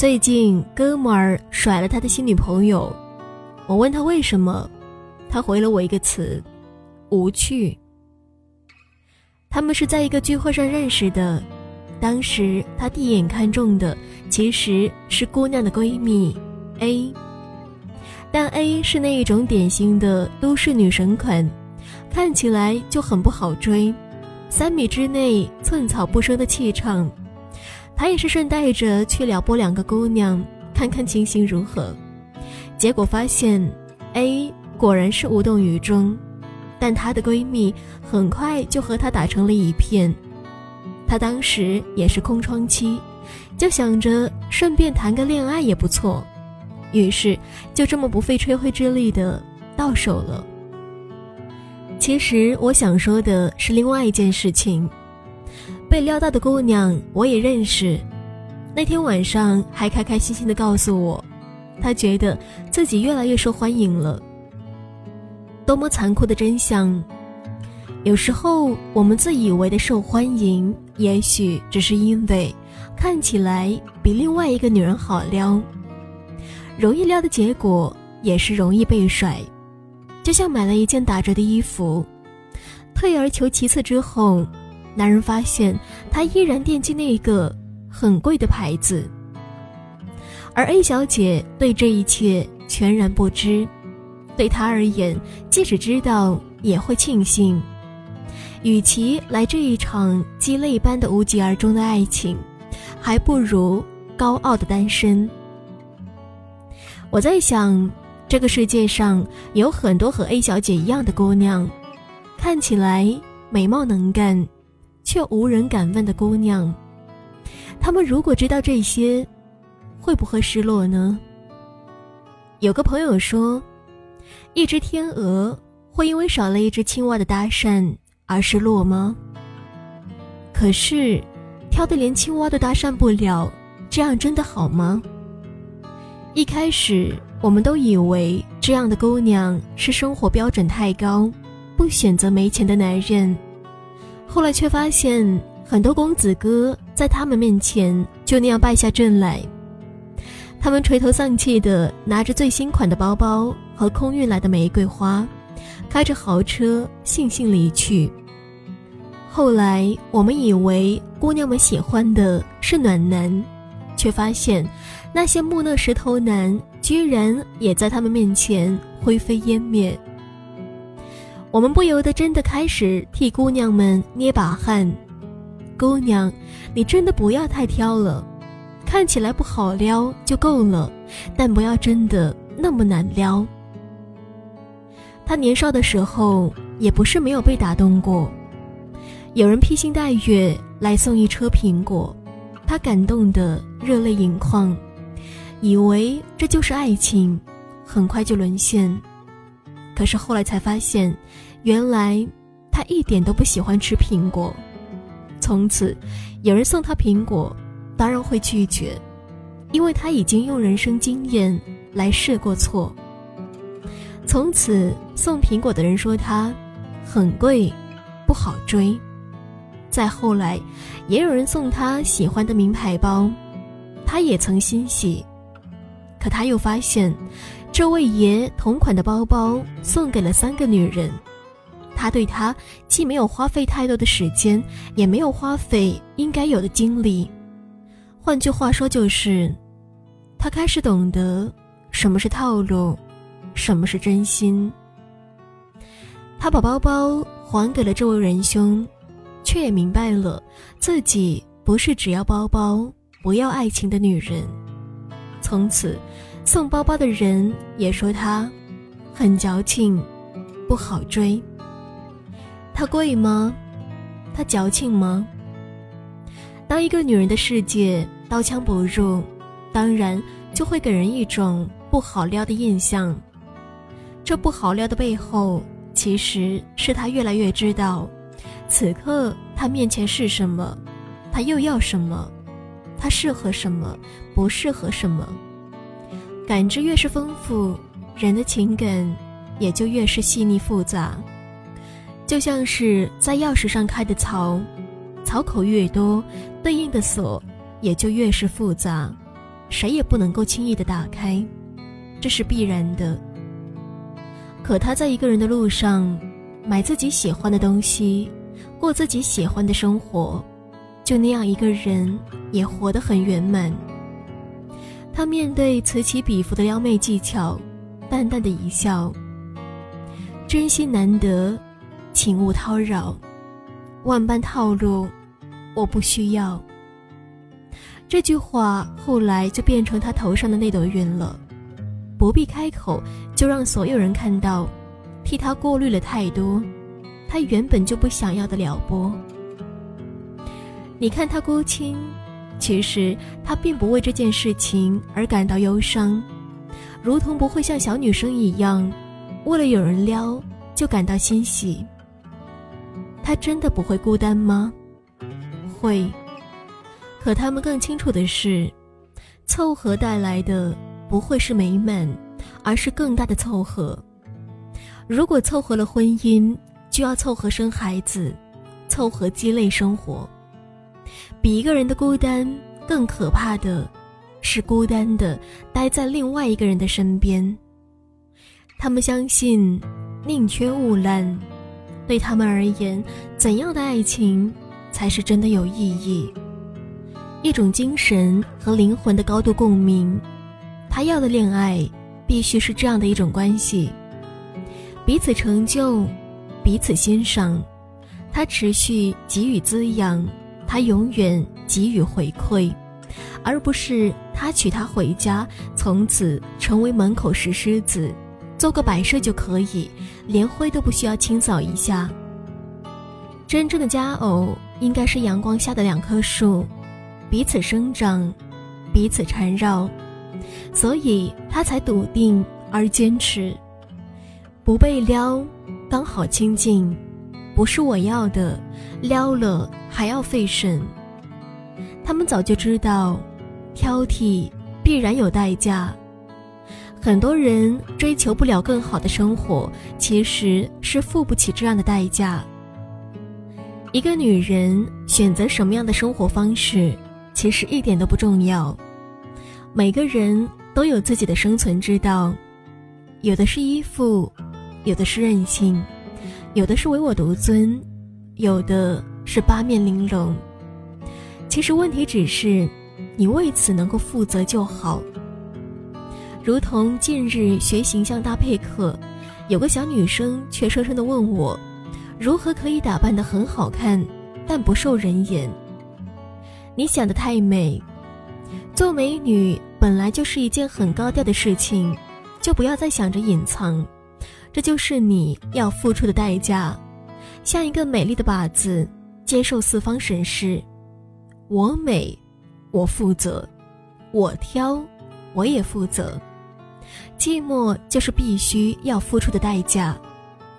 最近哥们儿甩了他的新女朋友，我问他为什么，他回了我一个词：无趣。他们是在一个聚会上认识的，当时他第一眼看中的其实是姑娘的闺蜜 A，但 A 是那一种典型的都市女神款，看起来就很不好追，三米之内寸草不生的气场。他也是顺带着去撩拨两个姑娘，看看情形如何，结果发现 A 果然是无动于衷。但她的闺蜜很快就和她打成了一片，她当时也是空窗期，就想着顺便谈个恋爱也不错，于是就这么不费吹灰之力的到手了。其实我想说的是另外一件事情，被撩到的姑娘我也认识，那天晚上还开开心心的告诉我，她觉得自己越来越受欢迎了。多么残酷的真相！有时候我们自以为的受欢迎，也许只是因为看起来比另外一个女人好撩。容易撩的结果，也是容易被甩。就像买了一件打折的衣服，退而求其次之后，男人发现他依然惦记那个很贵的牌子，而 A 小姐对这一切全然不知。对他而言，即使知道也会庆幸。与其来这一场鸡肋般的无疾而终的爱情，还不如高傲的单身。我在想，这个世界上有很多和 A 小姐一样的姑娘，看起来美貌能干，却无人敢问的姑娘。他们如果知道这些，会不会失落呢？有个朋友说。一只天鹅会因为少了一只青蛙的搭讪而失落吗？可是，挑的连青蛙都搭讪不了，这样真的好吗？一开始，我们都以为这样的姑娘是生活标准太高，不选择没钱的男人。后来却发现，很多公子哥在他们面前就那样败下阵来。他们垂头丧气地拿着最新款的包包和空运来的玫瑰花，开着豪车悻悻离去。后来我们以为姑娘们喜欢的是暖男，却发现那些木讷石头男居然也在他们面前灰飞烟灭。我们不由得真的开始替姑娘们捏把汗。姑娘，你真的不要太挑了。看起来不好撩就够了，但不要真的那么难撩。他年少的时候也不是没有被打动过，有人披星戴月来送一车苹果，他感动的热泪盈眶，以为这就是爱情，很快就沦陷。可是后来才发现，原来他一点都不喜欢吃苹果。从此，有人送他苹果。当然会拒绝，因为他已经用人生经验来试过错。从此送苹果的人说他很贵，不好追。再后来，也有人送他喜欢的名牌包，他也曾欣喜。可他又发现，这位爷同款的包包送给了三个女人，他对他既没有花费太多的时间，也没有花费应该有的精力。换句话说，就是他开始懂得什么是套路，什么是真心。他把包包还给了这位仁兄，却也明白了自己不是只要包包不要爱情的女人。从此，送包包的人也说他很矫情，不好追。他贵吗？他矫情吗？当一个女人的世界刀枪不入，当然就会给人一种不好撩的印象。这不好撩的背后，其实是她越来越知道，此刻她面前是什么，她又要什么，她适合什么，不适合什么。感知越是丰富，人的情感也就越是细腻复杂，就像是在钥匙上开的槽。槽口越多，对应的锁也就越是复杂。谁也不能够轻易的打开，这是必然的。可他在一个人的路上，买自己喜欢的东西，过自己喜欢的生活，就那样一个人也活得很圆满。他面对此起彼伏的撩妹技巧，淡淡的一笑：“真心难得，请勿叨扰。万般套路，我不需要。”这句话后来就变成他头上的那朵云了，不必开口，就让所有人看到，替他过滤了太多，他原本就不想要的撩拨。你看他孤清。其实他并不为这件事情而感到忧伤，如同不会像小女生一样，为了有人撩就感到欣喜。他真的不会孤单吗？会。可他们更清楚的是，凑合带来的不会是美满，而是更大的凑合。如果凑合了婚姻，就要凑合生孩子，凑合鸡肋生活。比一个人的孤单更可怕的，是孤单的待在另外一个人的身边。他们相信，宁缺毋滥。对他们而言，怎样的爱情才是真的有意义？一种精神和灵魂的高度共鸣。他要的恋爱，必须是这样的一种关系：彼此成就，彼此欣赏，他持续给予滋养。他永远给予回馈，而不是他娶她回家，从此成为门口石狮子，做个摆设就可以，连灰都不需要清扫一下。真正的佳偶应该是阳光下的两棵树，彼此生长，彼此缠绕，所以他才笃定而坚持，不被撩，刚好亲近。不是我要的，撩了还要费神。他们早就知道，挑剔必然有代价。很多人追求不了更好的生活，其实是付不起这样的代价。一个女人选择什么样的生活方式，其实一点都不重要。每个人都有自己的生存之道，有的是依附，有的是任性。有的是唯我独尊，有的是八面玲珑。其实问题只是，你为此能够负责就好。如同近日学形象搭配课，有个小女生怯生生地问我，如何可以打扮得很好看，但不受人眼？你想的太美，做美女本来就是一件很高调的事情，就不要再想着隐藏。这就是你要付出的代价，像一个美丽的靶子，接受四方审视。我美，我负责；我挑，我也负责。寂寞就是必须要付出的代价，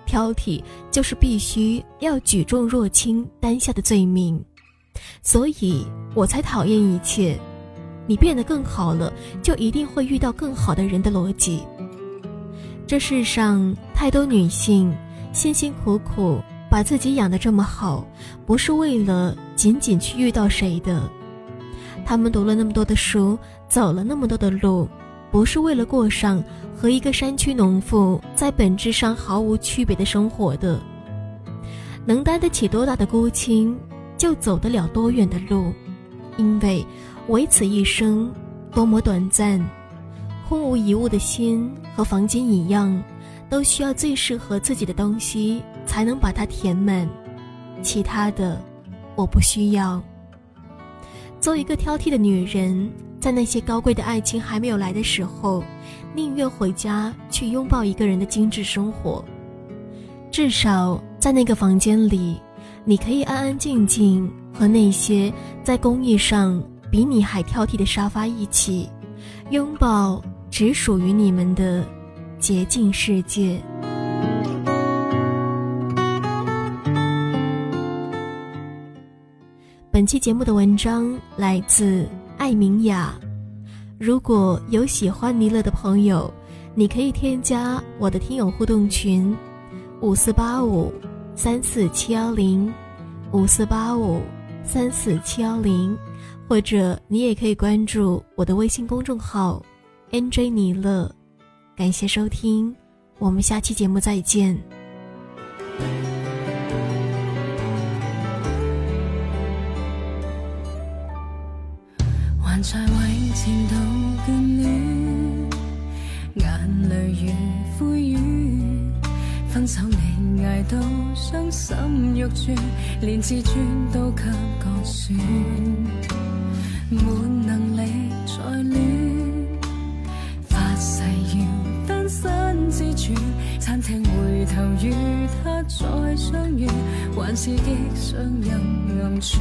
挑剔就是必须要举重若轻担下的罪名。所以我才讨厌一切。你变得更好了，就一定会遇到更好的人的逻辑。这世上太多女性辛辛苦苦把自己养得这么好，不是为了仅仅去遇到谁的。她们读了那么多的书，走了那么多的路，不是为了过上和一个山区农妇在本质上毫无区别的生活的。能担得起多大的孤清，就走得了多远的路，因为唯此一生，多么短暂。空无一物的心和房间一样，都需要最适合自己的东西才能把它填满。其他的，我不需要。做一个挑剔的女人，在那些高贵的爱情还没有来的时候，宁愿回家去拥抱一个人的精致生活。至少在那个房间里，你可以安安静静和那些在工艺上比你还挑剔的沙发一起拥抱。只属于你们的洁净世界。本期节目的文章来自艾明雅。如果有喜欢尼勒的朋友，你可以添加我的听友互动群：五四八五三四七幺零，五四八五三四七幺零，或者你也可以关注我的微信公众号 “nj 尼乐”。感谢收听，我们下期节目再见。还在为前度眷恋，眼泪如灰雨。分手你挨到伤心欲绝，连自尊都给割损，没能力再恋。餐厅回头与他再相遇，还是极想任暗处。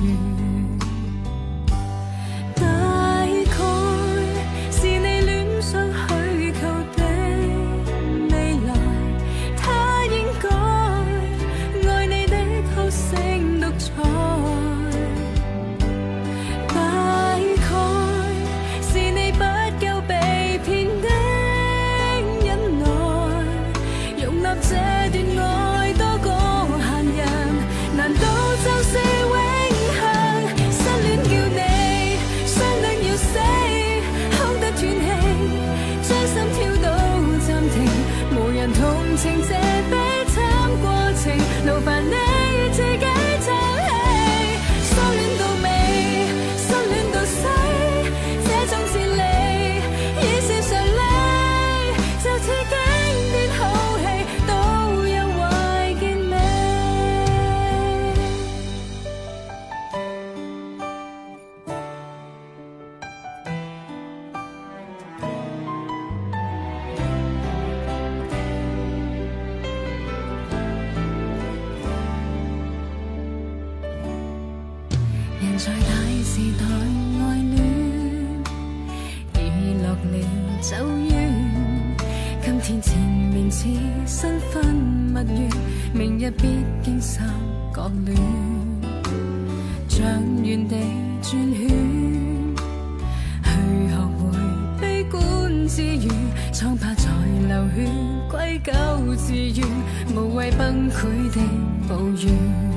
了走远。今天前面似新婚蜜月，明日必经三角恋。像原地转圈，去学会悲观自愈，疮疤在流血，归咎自怨，无谓崩溃的抱怨。